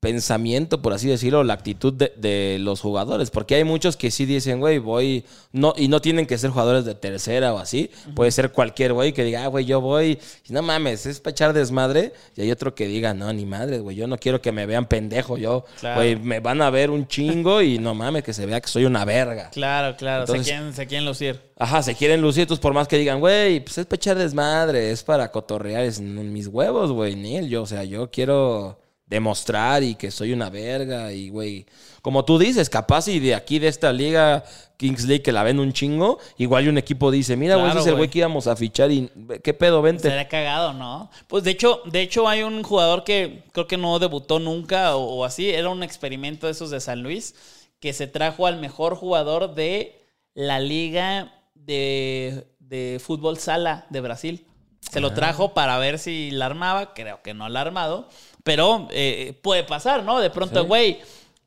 B: pensamiento, por así decirlo, la actitud de, de los jugadores. Porque hay muchos que sí dicen, güey, voy. No, y no tienen que ser jugadores de tercera o así. Puede ser cualquier güey que diga, ah, güey, yo voy. Y no mames, es para echar desmadre. Y hay otro que diga, no, ni madre, güey, yo no quiero que me vean pendejo. Yo,
A: Claro.
B: güey, me van a ver un chingo y no mames, que se vea que soy una verga.
A: Claro, claro,
B: Entonces-
A: se, quieren, se quieren lucir.
B: Ajá, se quieren lucir, entonces por más que digan, güey, pues es para echar desmadre, es para cotorrear, es mis huevos, güey, ni él, yo, o sea, yo quiero demostrar y que soy una verga y, güey, como tú dices, capaz y de aquí de esta liga Kings League que la ven un chingo, igual y un equipo dice, mira, güey,
A: Claro,
B: ese es el
A: güey.
B: que íbamos a fichar y qué pedo, vente.
A: Sería cagado, ¿no? Pues de hecho, de hecho hay un jugador que creo que no debutó nunca o, o así. Era un experimento de esos de San Luis que se trajo al mejor jugador de la liga de, de fútbol sala de Brasil. Se lo trajo para ver si la armaba. Creo que no la ha armado. Pero eh, puede pasar, ¿no? De pronto, güey,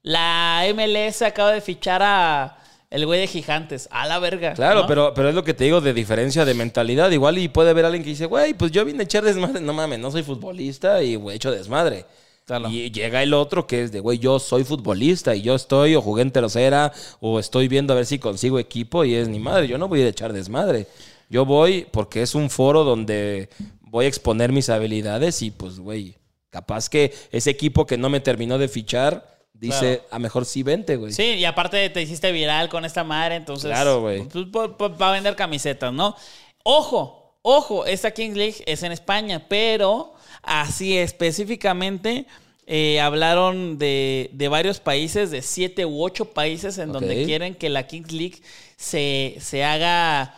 A: la MLS acaba de fichar a el güey de Gigantes. A la verga.
B: Claro,
A: ¿no?
B: pero, pero es lo que te digo de diferencia de mentalidad. Igual y puede haber alguien que dice, güey, pues yo vine a echar desmadre. No mames, no soy futbolista y güey, echo desmadre.
A: Claro.
B: Y llega el otro que es de, güey, yo soy futbolista y yo estoy o jugué en tercera o estoy viendo a ver si consigo equipo y es ni madre, yo no voy a ir a echar desmadre. Yo voy porque es un foro donde voy a exponer mis habilidades y pues, güey, capaz que ese equipo que no me terminó de fichar dice,
A: Claro.
B: a mejor sí vente, güey.
A: Sí, y aparte te hiciste viral con esta madre, entonces.
B: Claro, güey.
A: Pues, pa- pa- va a vender camisetas, ¿no? Ojo, ojo, esta Kings League es en España, pero así específicamente eh, hablaron de, de varios países, de siete u ocho países en donde quieren que la Kings League se, se haga.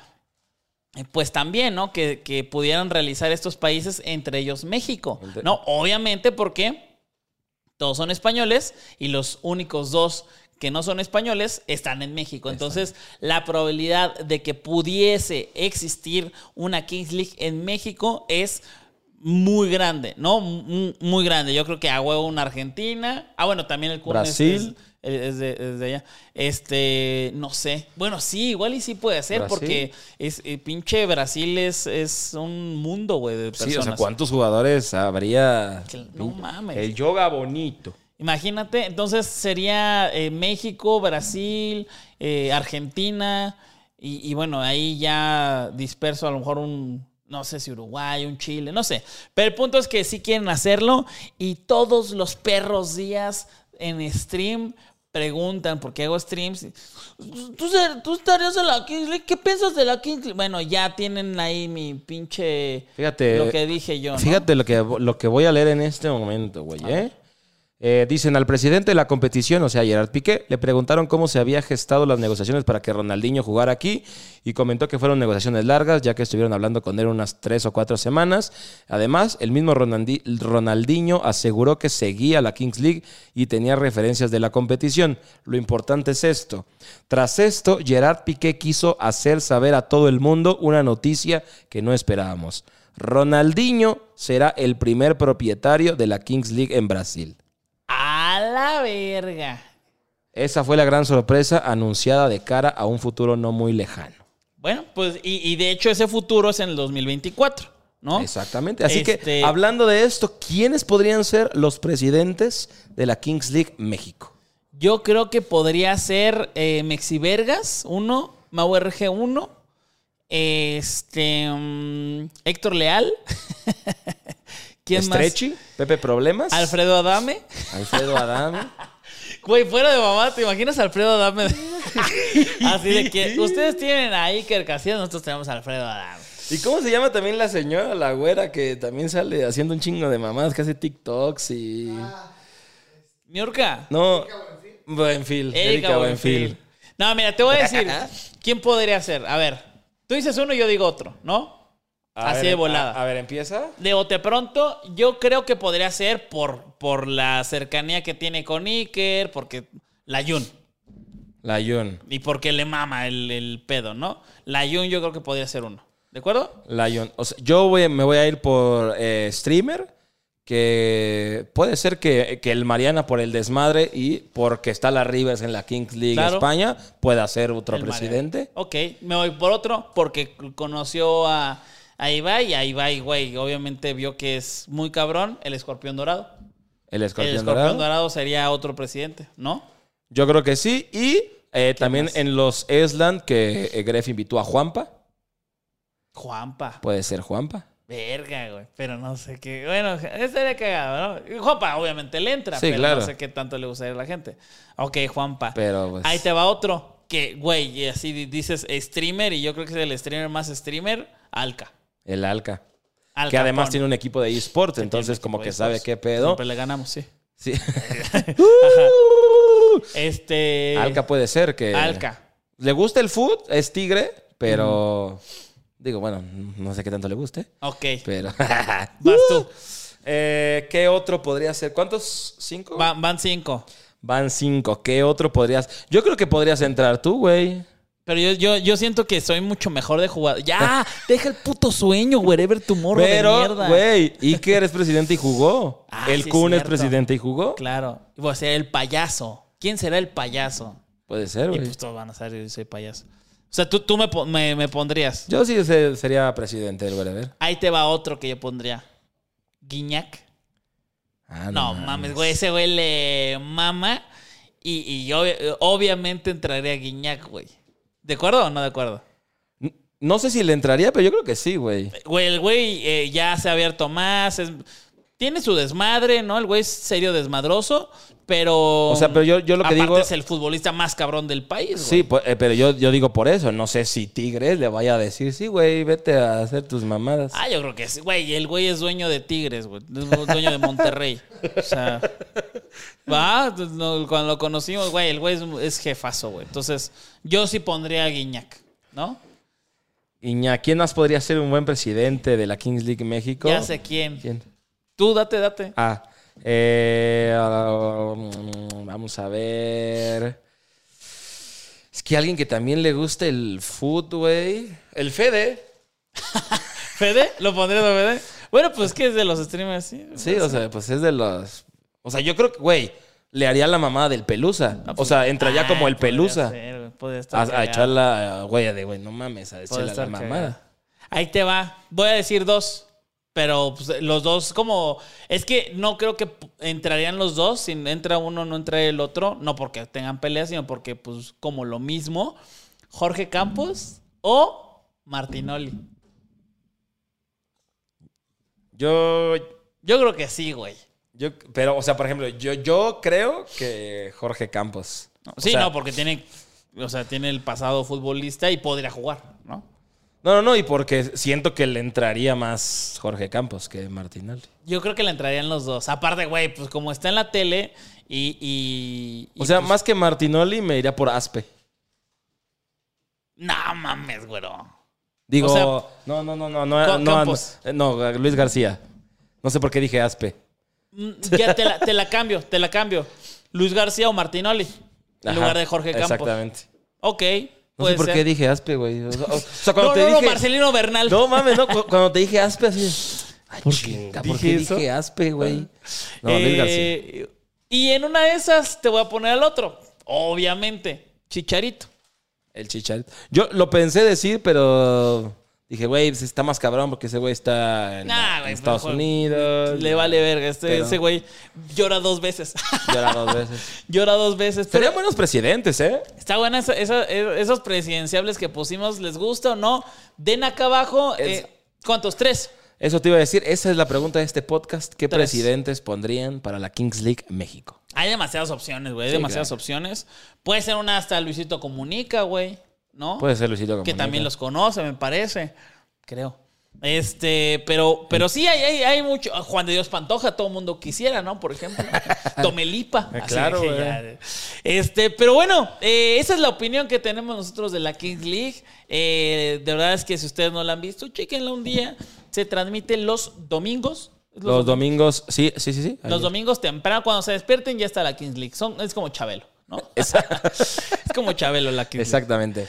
A: Eh, Pues también, ¿no? Que, que pudieran realizar estos países, entre ellos México. ¿No? Obviamente porque todos son españoles y los únicos dos que no son españoles están en México. Entonces, la probabilidad de que pudiese existir una Kings League en México es muy grande, ¿no? Mu- Muy, grande. Yo creo que a huevo una Argentina. Ah, bueno, también el
B: Brasil.
A: Es, es de, es de allá. Este, no sé. Bueno, sí, igual y sí puede ser,
B: Brasil.
A: porque es eh, pinche Brasil es, es un mundo, güey, de personas.
B: Sí, o sea, ¿cuántos jugadores habría?
A: Que- no mames.
B: El yoga bonito.
A: Imagínate, entonces sería eh, México, Brasil, eh, Argentina y, y bueno, ahí ya disperso a lo mejor un, no sé si Uruguay, un Chile, no sé. Pero el punto es que sí quieren hacerlo y todos los perros días en stream preguntan, porque hago streams, y, ¿tú, tú estarías en la Kings League? ¿Qué piensas de la Kings League? Bueno, ya tienen ahí mi pinche...
B: Fíjate.
A: Lo que dije yo, ¿no?
B: Fíjate lo que, lo que voy a leer en este momento, güey, ¿eh? Eh, dicen al presidente de la competición, o sea, Gerard Piqué, le preguntaron cómo se había gestado las negociaciones para que Ronaldinho jugara aquí y comentó que fueron negociaciones largas, ya que estuvieron hablando con él unas tres o cuatro semanas. Además, el mismo Ronaldi- Ronaldinho aseguró que seguía la Kings League y tenía referencias de la competición. Lo importante es esto. Tras esto, Gerard Piqué quiso hacer saber a todo el mundo una noticia que no esperábamos. Ronaldinho será el primer propietario de la Kings League en Brasil.
A: A la verga.
B: Esa fue la gran sorpresa anunciada de cara a un futuro no muy lejano.
A: Bueno, pues, y, y de hecho ese futuro es en el 2024, ¿no?
B: Exactamente. Así
A: Este-
B: que, hablando de esto, ¿quiénes podrían ser los presidentes de la Kings League México?
A: Yo creo que podría ser eh, Mexi Vergas, uno, Mau RG, uno, este, mm, Héctor Leal, ¿quién más?
B: Estrechi, Pepe Problemas,
A: Alfredo Adame.
B: Alfredo Adame.
A: Güey, fuera de mamá, ¿te imaginas a Alfredo Adame? Así de que ustedes tienen a Iker Casillas, nosotros tenemos a Alfredo Adame.
B: ¿Y cómo se llama también la señora, la güera, que también sale haciendo un chingo de mamadas, que hace TikToks y...
A: Niurka.
B: No, Buenfil.
A: Erika Buenfil. No, mira, te voy a decir. ¿Quién podría ser? A ver, tú dices uno y yo digo otro, ¿no?
B: A
A: Así
B: ver,
A: de volada.
B: A, a ver, empieza.
A: De bote pronto, yo creo que podría ser por, por la cercanía que tiene con Iker, porque la Jun.
B: La Jun.
A: Y porque le mama el, el pedo, ¿no? La Jun yo creo que podría ser uno. ¿De acuerdo?
B: La Jun. O sea, yo voy, me voy a ir por eh, streamer, que puede ser que, que el Mariana por el desmadre y porque está la Rivers en la Kings League
A: Claro.
B: España pueda ser otro
A: El
B: presidente.
A: Mariano. Ok, me voy por otro porque conoció a, a Ibai y a Ibai, güey, obviamente vio que es muy cabrón el escorpión dorado.
B: El
A: el
B: escorpión, dorado.
A: dorado. sería otro presidente, ¿no?
B: Yo creo que sí. Y eh, también
A: más?
B: en los Esland, que eh, Gref invitó a Juanpa.
A: Juanpa.
B: Puede ser Juanpa.
A: Verga, güey. Pero no sé qué. Bueno, estaría cagado, ¿no? Y Juanpa, obviamente le entra,
B: Sí,
A: pero
B: claro.
A: no sé qué tanto le gustaría a la gente. Ok, Juanpa.
B: Pero pues.
A: Ahí te va otro. Que, güey, y así di- dices streamer, y yo creo que es el streamer más streamer, Alca.
B: El Alca.
A: Al
B: que además tiene un equipo de eSports, entonces como que sabe qué pedo.
A: Siempre le ganamos, sí.
B: Sí.
A: Este.
B: Alca puede ser que...
A: Alca.
B: Le gusta el food, es tigre, pero... Digo, bueno, no sé qué tanto le guste,
A: Ok.
B: pero...
A: Vas tú.
B: Eh, ¿Qué otro podría ser? ¿Cuántos? ¿Cinco?
A: Va- van cinco.
B: Van cinco. ¿Qué otro podrías...? Yo creo que podrías entrar tú, güey.
A: Pero yo, yo, yo siento que soy mucho mejor de jugar. ¡Ya! Deja el puto sueño, wherever tomorrow de
B: Pero,
A: mierda.
B: güey, Iker es presidente y jugó.
A: Ah,
B: el
A: sí,
B: Kun es presidente y jugó.
A: Claro. Y voy a ser el payaso. ¿Quién será el payaso?
B: Puede ser,
A: Y
B: güey.
A: pues todos van a ser ese payaso. O sea, tú, tú me, me, me pondrías.
B: Yo sí se- sería presidente del whatever.
A: Ahí te va otro que yo pondría. Guiñac.
B: Ah,
A: No, mames, güey. Ese güey le mama. Y, y obvi- obviamente entraría Guiñac, güey. ¿De acuerdo o no de acuerdo?
B: No sé si le entraría, pero yo creo que sí, güey.
A: Güey, el güey eh, ya se ha abierto más. es- tiene su desmadre, ¿no? El güey es serio desmadroso, pero.
B: O sea, pero yo- yo lo que
A: aparte
B: digo-
A: es el futbolista más cabrón del país, güey.
B: Sí, pues, eh, pero yo, yo digo por eso. No sé si Tigres le vaya a decir, sí, güey, vete a hacer tus mamadas.
A: Ah, yo creo que sí. Güey, el güey es dueño de Tigres, güey. Es dueño de Monterrey. O sea. Va, no, cuando lo conocimos, güey, el güey es, es jefazo, güey. Entonces, yo sí pondría a Guiñac, ¿no?
B: Iña, ¿quién más podría ser un buen presidente de la Kings League México?
A: Ya sé quién.
B: ¿Quién?
A: Tú, date, date.
B: Ah, eh, um, vamos a ver. Es que alguien que también le guste el food, güey. El Fede.
A: ¿Fede? ¿Lo pondrías a Fede? Bueno, pues que es de los streamers, sí.
B: Sí, o sea, pues es de los. O sea, yo creo que, güey, le haría la mamada del Pelusa. o sea, entraría
A: Ay,
B: como el Pelusa.
A: ser, estar
B: A, a echarla, güey, de güey, no mames, a echarle la mamada.
A: Ahí te va. Voy a decir dos. Pero pues, los dos, como. Es que no creo que entrarían los dos. Si entra uno, no entra el otro. No porque tengan peleas, sino porque, pues, como lo mismo. Jorge Campos o Martinoli.
B: Yo,
A: Yo creo que sí, güey.
B: yo, pero, o sea, por ejemplo, yo, yo creo que Jorge Campos. O
A: Sí,
B: sea,
A: no, porque tiene. O sea, tiene el pasado futbolista y podría jugar, ¿no?
B: No, no, no, y porque siento que le entraría más Jorge Campos que Martinelli.
A: Yo creo que le entrarían los dos. Aparte, güey, pues como está en la tele y. y- y,
B: O sea,
A: pues,
B: más que Martinoli me iría por Aspe.
A: No mames, güero.
B: Digo,
A: O sea,
B: no, no, no, no, no, no, no, no, Luis García. No sé por qué dije Aspe.
A: Mm, Ya te la, te la cambio, te la cambio. Luis García o Martinoli. En
B: Ajá,
A: lugar de Jorge Campos.
B: Exactamente.
A: Ok.
B: No
A: puede
B: sé por
A: ser.
B: qué dije Aspe, güey. O sea, o sea, cuando
A: No,
B: te
A: no, no,
B: dije.
A: Marcelino Bernal.
B: No mames, no, cu- cuando te dije Aspe así. Ay,
A: ¿Por
B: chinga, ¿por
A: dije
B: qué
A: eso?
B: dije Aspe, güey? No.
A: Eh, y en una de esas te voy a poner al otro. Obviamente. Chicharito.
B: El chicharito. Yo lo pensé decir, pero dije, güey, pues está más cabrón porque ese güey está en,
A: Nah,
B: en
A: güey,
B: Estados Unidos.
A: Le vale verga. Este,
B: Pero-
A: Ese güey llora dos veces.
B: Llora dos veces.
A: llora dos veces. Pero
B: Serían buenos presidentes, ¿eh?
A: está buena esa- esa- esos presidenciables que pusimos. ¿Les gusta o no? Den acá abajo.
B: Es-
A: eh, ¿Cuántos? Tres.
B: Eso te iba a decir. Esa es la pregunta de este podcast. ¿Qué
A: Tres.
B: presidentes pondrían para la Kings League México?
A: Hay demasiadas opciones, güey. Hay
B: Sí,
A: demasiadas
B: claro.
A: opciones. Puede ser una hasta Luisito Comunica, güey. ¿No?
B: Puede ser Luisito
A: que
B: Comunica.
A: también los conoce, me parece. Creo. Este, pero, pero sí hay, hay, hay mucho. Juan de Dios Pantoja, todo el mundo quisiera, ¿no? Por ejemplo. Tomelipa. Así
B: Claro,
A: que ya, Este, pero bueno, eh, esa es la opinión que tenemos nosotros de la Kings League. Eh, de verdad es que si ustedes no la han visto, chequenla un día. Se transmite los domingos. ¿Es
B: Los domingos, sí, sí, sí, sí.
A: Los domingos temprano, cuando se despierten, ya está la Kings League. Son, es como Chabelo, ¿no? es como Chabelo la League.
B: Exactamente.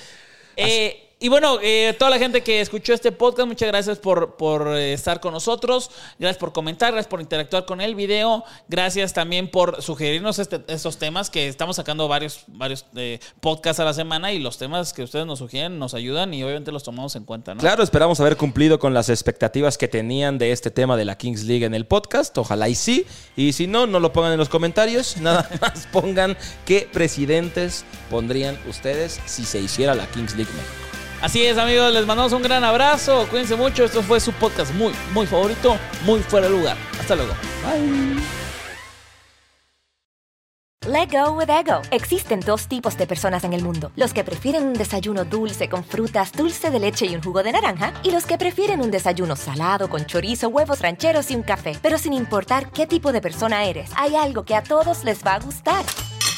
A: Eh, y bueno, eh, toda la gente que escuchó este podcast, muchas gracias por, por eh, estar con nosotros. Gracias por comentar, gracias por interactuar con el video. Gracias también por sugerirnos este- estos temas que estamos sacando varios, varios eh, podcasts a la semana y los temas que ustedes nos sugieren nos ayudan y obviamente los tomamos en cuenta, ¿no?
B: Claro, esperamos haber cumplido con las expectativas que tenían de este tema de la Kings League en el podcast. Ojalá y sí. Y si no, no lo pongan en los comentarios. Nada más pongan qué presidentes pondrían ustedes si se hiciera la Kings League México.
A: Así es, amigos, les mandamos un gran abrazo. Cuídense mucho. Esto fue su podcast muy, muy favorito, muy fuera de lugar. Hasta luego.
E: Lay Let go with ego. Existen dos tipos de personas en el mundo: los que prefieren un desayuno dulce con frutas, dulce de leche y un jugo de naranja, y los que prefieren un desayuno salado con chorizo, huevos rancheros y un café. Pero sin importar qué tipo de persona eres, hay algo que a todos les va a gustar.